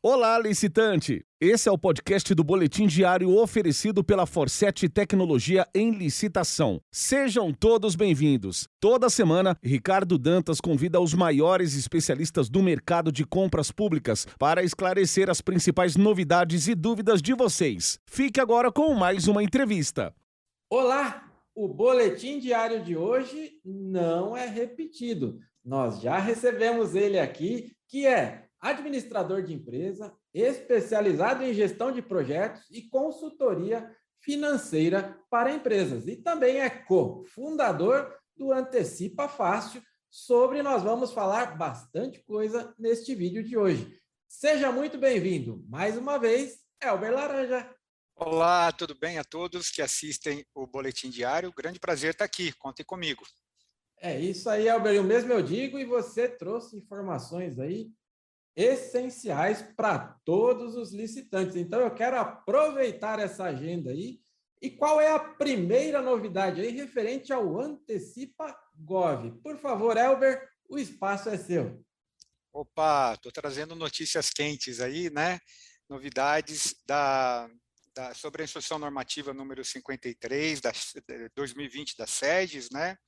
Olá, licitante! Esse é o podcast do Boletim Diário oferecido pela Forset Tecnologia em Licitação. Sejam todos bem-vindos. Toda semana, Ricardo Dantas convida os maiores especialistas do mercado de compras públicas para esclarecer as principais novidades e dúvidas de vocês. Fique agora com mais uma entrevista. Olá! O Boletim Diário de hoje não é repetido. Nós já recebemos ele aqui, que é administrador de empresa, especializado em gestão de projetos e consultoria financeira para empresas. E também é co-fundador do Antecipa Fácil, sobre nós vamos falar bastante coisa neste vídeo de hoje. Seja muito bem-vindo. Mais uma vez, Elber Laranja. Olá, tudo bem a todos que assistem o Boletim Diário? Grande prazer estar aqui, contem comigo. É isso aí, Elber, o mesmo eu digo, e você trouxe informações aí essenciais para todos os licitantes. Então, eu quero aproveitar essa agenda aí. E qual é a primeira novidade aí referente ao Antecipa Gov? Por favor, Elber, o espaço é seu. Opa, estou trazendo notícias quentes aí, né? Novidades da, da, sobre a instrução normativa número 53 da 2020 da SEDES, né?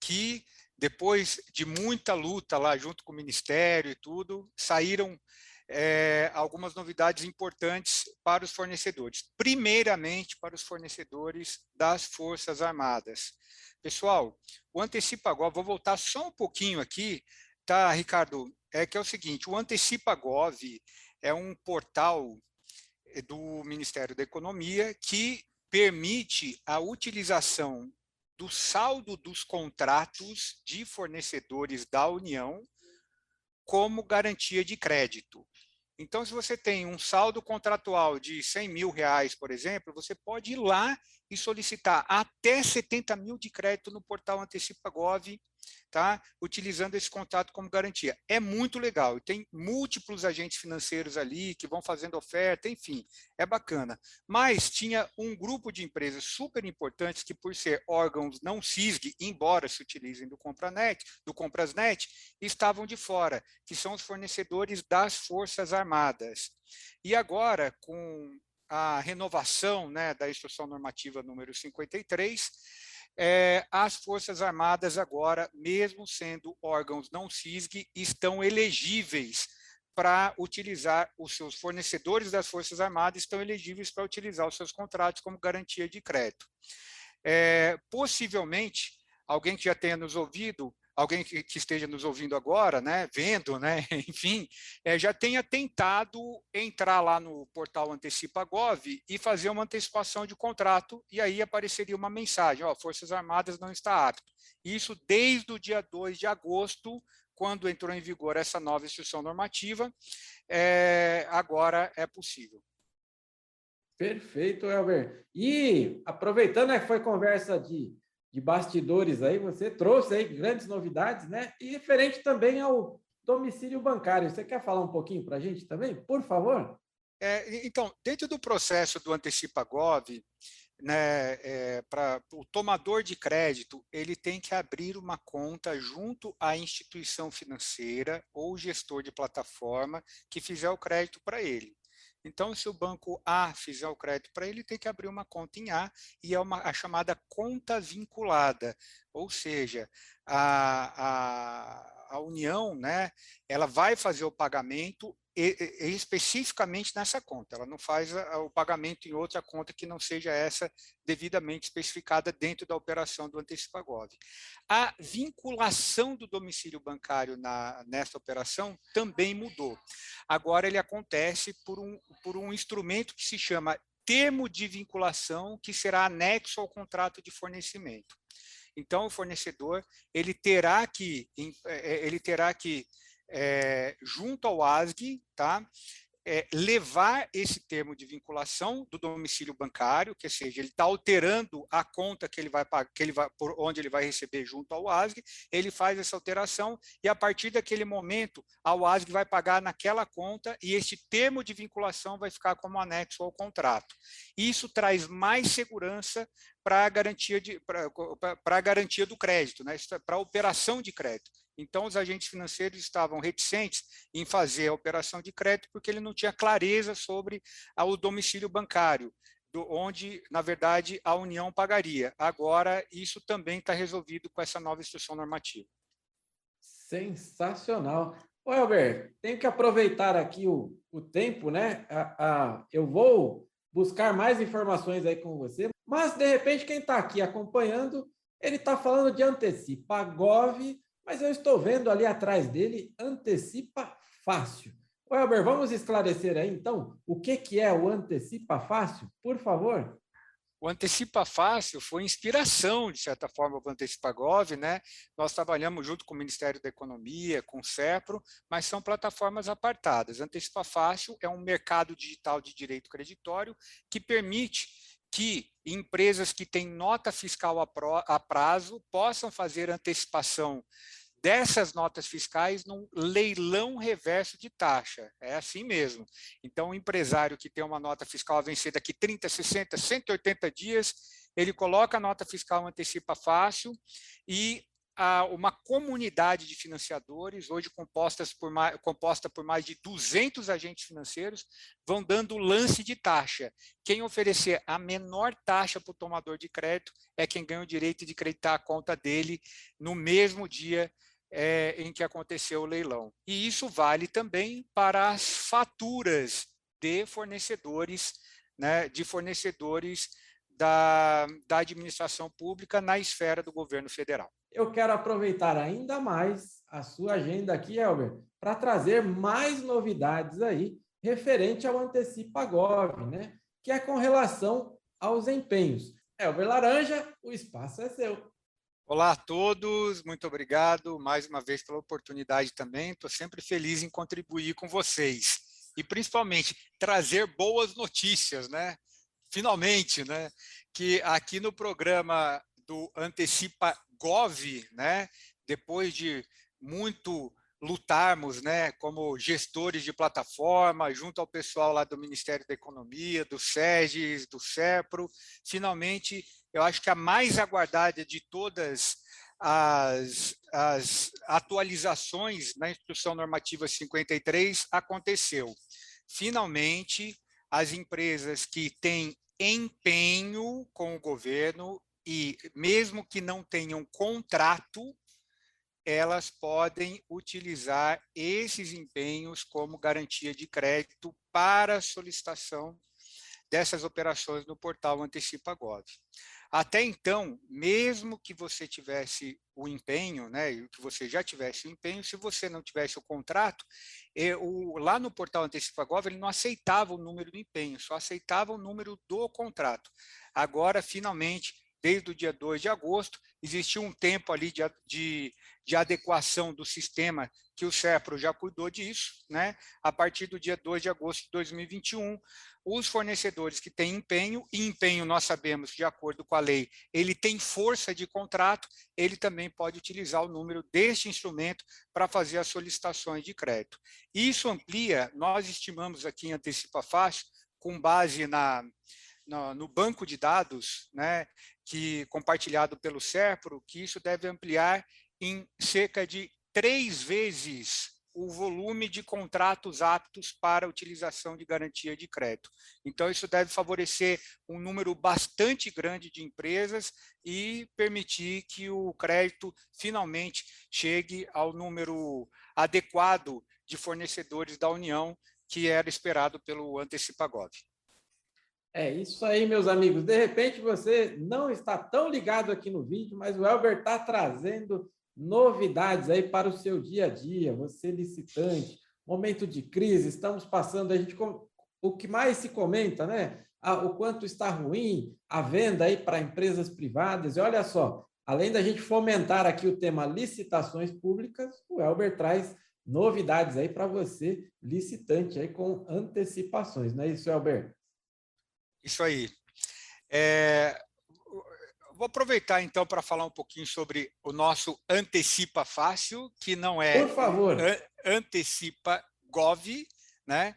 Que depois de muita luta lá junto com o Ministério e tudo, saíram é, algumas novidades importantes para os fornecedores. Primeiramente, para os fornecedores das Forças Armadas. Pessoal, o Antecipa Gov, vou voltar só um pouquinho aqui, tá, Ricardo? É que é o seguinte, o Antecipa Gov é um portal eh, do Ministério da Economia que permite a utilização do saldo dos contratos de fornecedores da União como garantia de crédito. Então, se você tem um saldo contratual de 100 mil reais, por exemplo, você pode ir lá e solicitar até 70 mil de crédito no portal Antecipa Gov tá? utilizando esse contrato como garantia. É muito legal, e tem múltiplos agentes financeiros ali que vão fazendo oferta, enfim, é bacana. Mas tinha um grupo de empresas super importantes que, por ser órgãos não CISG, embora se utilizem do Compranet, do Comprasnet, estavam de fora, que são os fornecedores das Forças Armadas. E agora, com a renovação né, da instrução normativa número 53, é, as Forças Armadas agora, mesmo sendo órgãos não CISG, estão elegíveis para utilizar os seus fornecedores das Forças Armadas estão elegíveis para utilizar os seus contratos como garantia de crédito. É, possivelmente, alguém que já tenha nos ouvido alguém que, que, esteja nos ouvindo agora, né, vendo, né, enfim, é, já tenha tentado entrar lá no portal Antecipa Gov e fazer uma antecipação de contrato, e aí apareceria uma mensagem, ó, Forças Armadas não está apto. Isso desde o dia 2 de agosto, quando entrou em vigor essa nova instrução normativa, é, agora é possível. Perfeito, Elber. E aproveitando que foi conversa de de bastidores aí, você trouxe aí grandes novidades, né? E referente também ao domicílio bancário. Você quer falar um pouquinho para a gente também, por favor? É, então, dentro do processo do Antecipa Gov, né, é, para o tomador de crédito, ele tem que abrir uma conta junto à instituição financeira ou gestor de plataforma que fizer o crédito para ele. Então, se o banco A fizer o crédito para ele, tem que abrir uma conta em A e é uma, a chamada conta vinculada, ou seja, a, a, a União, né, ela vai fazer o pagamento especificamente nessa conta, ela não faz o pagamento em outra conta que não seja essa devidamente especificada dentro da operação do Antecipagov. A vinculação do domicílio bancário na, nessa operação também mudou. Agora ele acontece por um, por um instrumento que se chama termo de vinculação, que será anexo ao contrato de fornecimento. Então, o fornecedor ele terá que, é, é, ele terá que é, junto ao ASG, tá? É, levar esse termo de vinculação do domicílio bancário, que seja, ele está alterando a conta que ele vai que ele vai por onde ele vai receber junto ao ASG, ele faz essa alteração e a partir daquele momento a ASG vai pagar naquela conta e este termo de vinculação vai ficar como anexo ao contrato. Isso traz mais segurança para a garantia de para a garantia do crédito, né? É para a operação de crédito. Então, os agentes financeiros estavam reticentes em fazer a operação de crédito porque ele não tinha clareza sobre o domicílio bancário, do, onde, na verdade, a União pagaria. Agora, isso também está resolvido com essa nova instrução normativa. Sensacional. Ô, Elber, tenho que aproveitar aqui o, o tempo, né? A, a, eu vou buscar mais informações aí com você, mas, de repente, quem está aqui acompanhando, ele está falando de antecipa Gov, mas eu estou vendo ali atrás dele antecipa fácil. Elber, vamos esclarecer aí, então, o que, que é o antecipa fácil, por favor? O Antecipa Fácil foi inspiração, de certa forma, para o Antecipa Gov, né? Nós trabalhamos junto com o Ministério da Economia, com o CEPRO, mas são plataformas apartadas. Antecipa Fácil é um mercado digital de direito creditório que permite que empresas que têm nota fiscal a prazo possam fazer antecipação dessas notas fiscais num leilão reverso de taxa. É assim mesmo. Então, o empresário que tem uma nota fiscal a vencer daqui 30, 60, 180 dias, ele coloca a nota fiscal antecipa fácil e uma comunidade de financiadores, hoje compostas por mais, composta por mais de 200 agentes financeiros, vão dando lance de taxa. Quem oferecer a menor taxa para o tomador de crédito é quem ganha o direito de creditar a conta dele no mesmo dia é, em que aconteceu o leilão. E isso vale também para as faturas de fornecedores, né, de fornecedores da, da administração pública na esfera do governo federal. Eu quero aproveitar ainda mais a sua agenda aqui, Elber, para trazer mais novidades aí referente ao Antecipa Gov, né? que é com relação aos empenhos. Elber Laranja, o espaço é seu. Olá a todos, muito obrigado mais uma vez pela oportunidade também. Estou sempre feliz em contribuir com vocês e principalmente trazer boas notícias, né? Finalmente, né? Que aqui no programa do Antecipa Gov, né? Depois de muito lutarmos, né, como gestores de plataforma, junto ao pessoal lá do Ministério da Economia, do SEGES, do CEPRO, finalmente eu acho que a mais aguardada de todas as, as atualizações na Instrução Normativa 53 aconteceu. Finalmente, as empresas que têm empenho com o governo e mesmo que não tenham contrato, elas podem utilizar esses empenhos como garantia de crédito para solicitação dessas operações no portal Antecipa Gov. Até então, mesmo que você tivesse o empenho, né, que você já tivesse o empenho, se você não tivesse o contrato, o, lá no portal AntecipaGov ele não aceitava o número do empenho, só aceitava o número do contrato. Agora, finalmente, desde o dia 2 de agosto, existiu um tempo ali de, de, de adequação do sistema que o CEPRO já cuidou disso, né? A partir do dia 2 de agosto de 2021, os fornecedores que têm empenho, e empenho nós sabemos, de acordo com a lei, ele tem força de contrato, ele também pode utilizar o número deste instrumento para fazer as solicitações de crédito. Isso amplia, nós estimamos aqui em Antecipa Fácil, com base na, no, no banco de dados, né, que compartilhado pelo SERPRO, que isso deve ampliar em cerca de três vezes o volume de contratos aptos para utilização de garantia de crédito. Então, isso deve favorecer um número bastante grande de empresas e permitir que o crédito finalmente chegue ao número adequado de fornecedores da União que era esperado pelo Antecipagov. É isso aí, meus amigos. De repente você não está tão ligado aqui no vídeo, mas o Elber está trazendo novidades aí para o seu dia a dia, você licitante, momento de crise, estamos passando, a gente o que mais se comenta, né? o quanto está ruim a venda aí para empresas privadas. E olha só, além da gente fomentar aqui o tema licitações públicas, o Elber traz novidades aí para você, licitante aí com antecipações, não é isso, Elber? Isso aí. É, vou aproveitar então para falar um pouquinho sobre o nosso Antecipa Fácil, que não é Por favor. Antecipa Gov, né?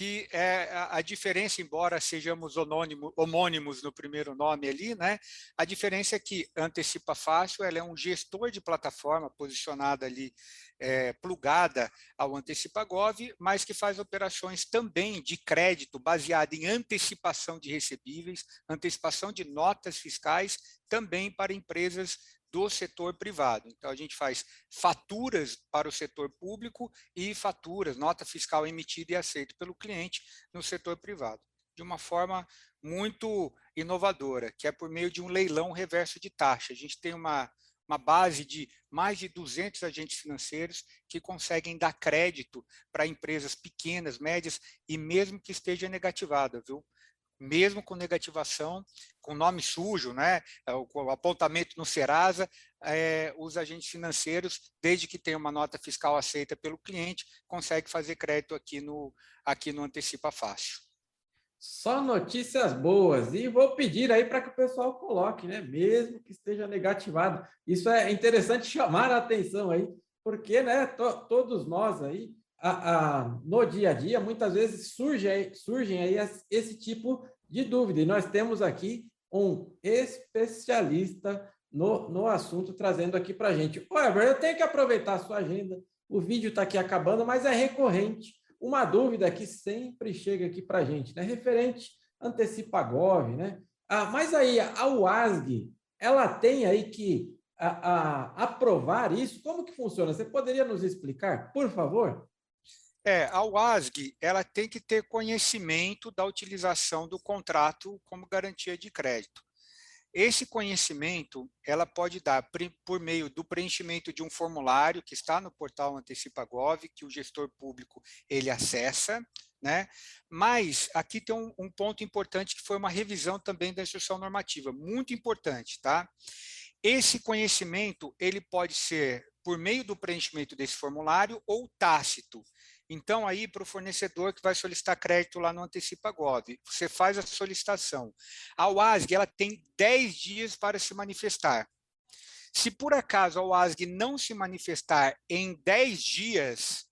Que é a, diferença, embora sejamos homônimos no primeiro nome ali, né, a diferença é que Antecipa Fácil ela é um gestor de plataforma posicionada ali, é, plugada ao Antecipa Gov, mas que faz operações também de crédito baseada em antecipação de recebíveis, antecipação de notas fiscais, também para empresas do setor privado. Então, a gente faz faturas para o setor público e faturas, nota fiscal emitida e aceita pelo cliente no setor privado, de uma forma muito inovadora, que é por meio de um leilão reverso de taxa. A gente tem uma, uma base de mais de 200 agentes financeiros que conseguem dar crédito para empresas pequenas, médias e mesmo que esteja negativada, viu? Mesmo com negativação, com nome sujo, né, é, o apontamento no Serasa, é, os agentes financeiros, desde que tenha uma nota fiscal aceita pelo cliente, consegue fazer crédito aqui no, aqui no Antecipa Fácil. Só notícias boas. E vou pedir aí para que o pessoal coloque, né? Mesmo que esteja negativado. Isso é interessante chamar a atenção aí, porque né, to, todos nós aí a, a, no dia a dia, muitas vezes surge surgem aí esse tipo de dúvida. E nós temos aqui um especialista no, no assunto trazendo aqui para a gente. Ô, Ever, eu tenho que aproveitar a sua agenda. O vídeo está aqui acabando, mas é recorrente. Uma dúvida que sempre chega aqui para a gente, né? Referente antecipa Gov, né? Ah, mas aí a UASG, ela tem aí que a, a, aprovar isso? Como que funciona? Você poderia nos explicar, por favor? É, a UASG ela tem que ter conhecimento da utilização do contrato como garantia de crédito. Esse conhecimento ela pode dar por meio do preenchimento de um formulário que está no portal AntecipaGov, que o gestor público ele acessa, né? Mas aqui tem um, um ponto importante que foi uma revisão também da instrução normativa, muito importante, tá? Esse conhecimento ele pode ser por meio do preenchimento desse formulário ou tácito. Então, aí, para o fornecedor que vai solicitar crédito lá no Antecipa Gov, você faz a solicitação. A UASG ela tem 10 dias para se manifestar. Se por acaso a UASG não se manifestar em 10 dias,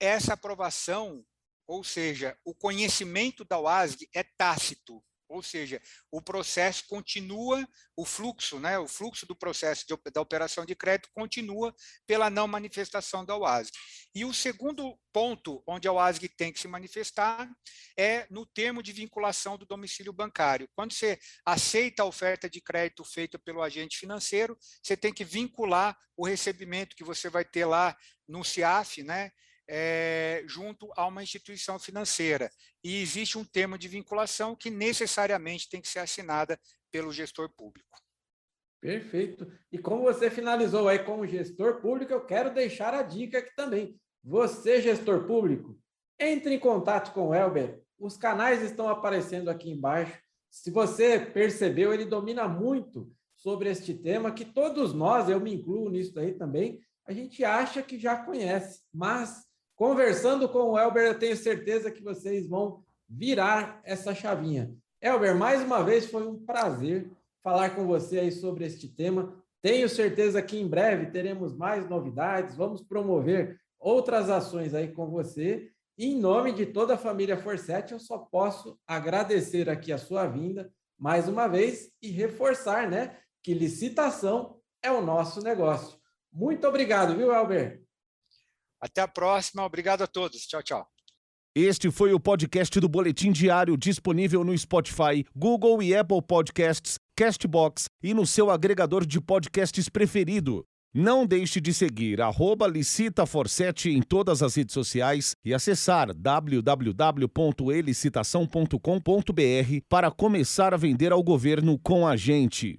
essa aprovação, ou seja, o conhecimento da UASG é tácito. Ou seja, o processo continua, o fluxo, né, o fluxo do processo de, da operação de crédito continua pela não manifestação da OASG. E o segundo ponto onde a OASG tem que se manifestar é no termo de vinculação do domicílio bancário. Quando você aceita a oferta de crédito feita pelo agente financeiro, você tem que vincular o recebimento que você vai ter lá no CIAF, né, é, junto a uma instituição financeira. E existe um termo de vinculação que necessariamente tem que ser assinada pelo gestor público. Perfeito. E como você finalizou aí como gestor público, eu quero deixar a dica aqui também. Você, gestor público, entre em contato com o Elber. Os canais estão aparecendo aqui embaixo. Se você percebeu, ele domina muito sobre este tema que todos nós, eu me incluo nisso daí também, a gente acha que já conhece, mas Conversando com o Elber, eu tenho certeza que vocês vão virar essa chavinha. Elber, mais uma vez foi um prazer falar com você aí sobre este tema. Tenho certeza que em breve teremos mais novidades, vamos promover outras ações aí com você. E em nome de toda a família Forset, eu só posso agradecer aqui a sua vinda mais uma vez e reforçar, né, que licitação é o nosso negócio. Muito obrigado, viu, Elber? Até a próxima. Obrigado a todos. Tchau, tchau. Este foi o podcast do Boletim Diário disponível no Spotify, Google e Apple Podcasts, Castbox e no seu agregador de podcasts preferido. Não deixe de seguir licitaforset em todas as redes sociais e acessar www.elicitação.com.br para começar a vender ao governo com a gente.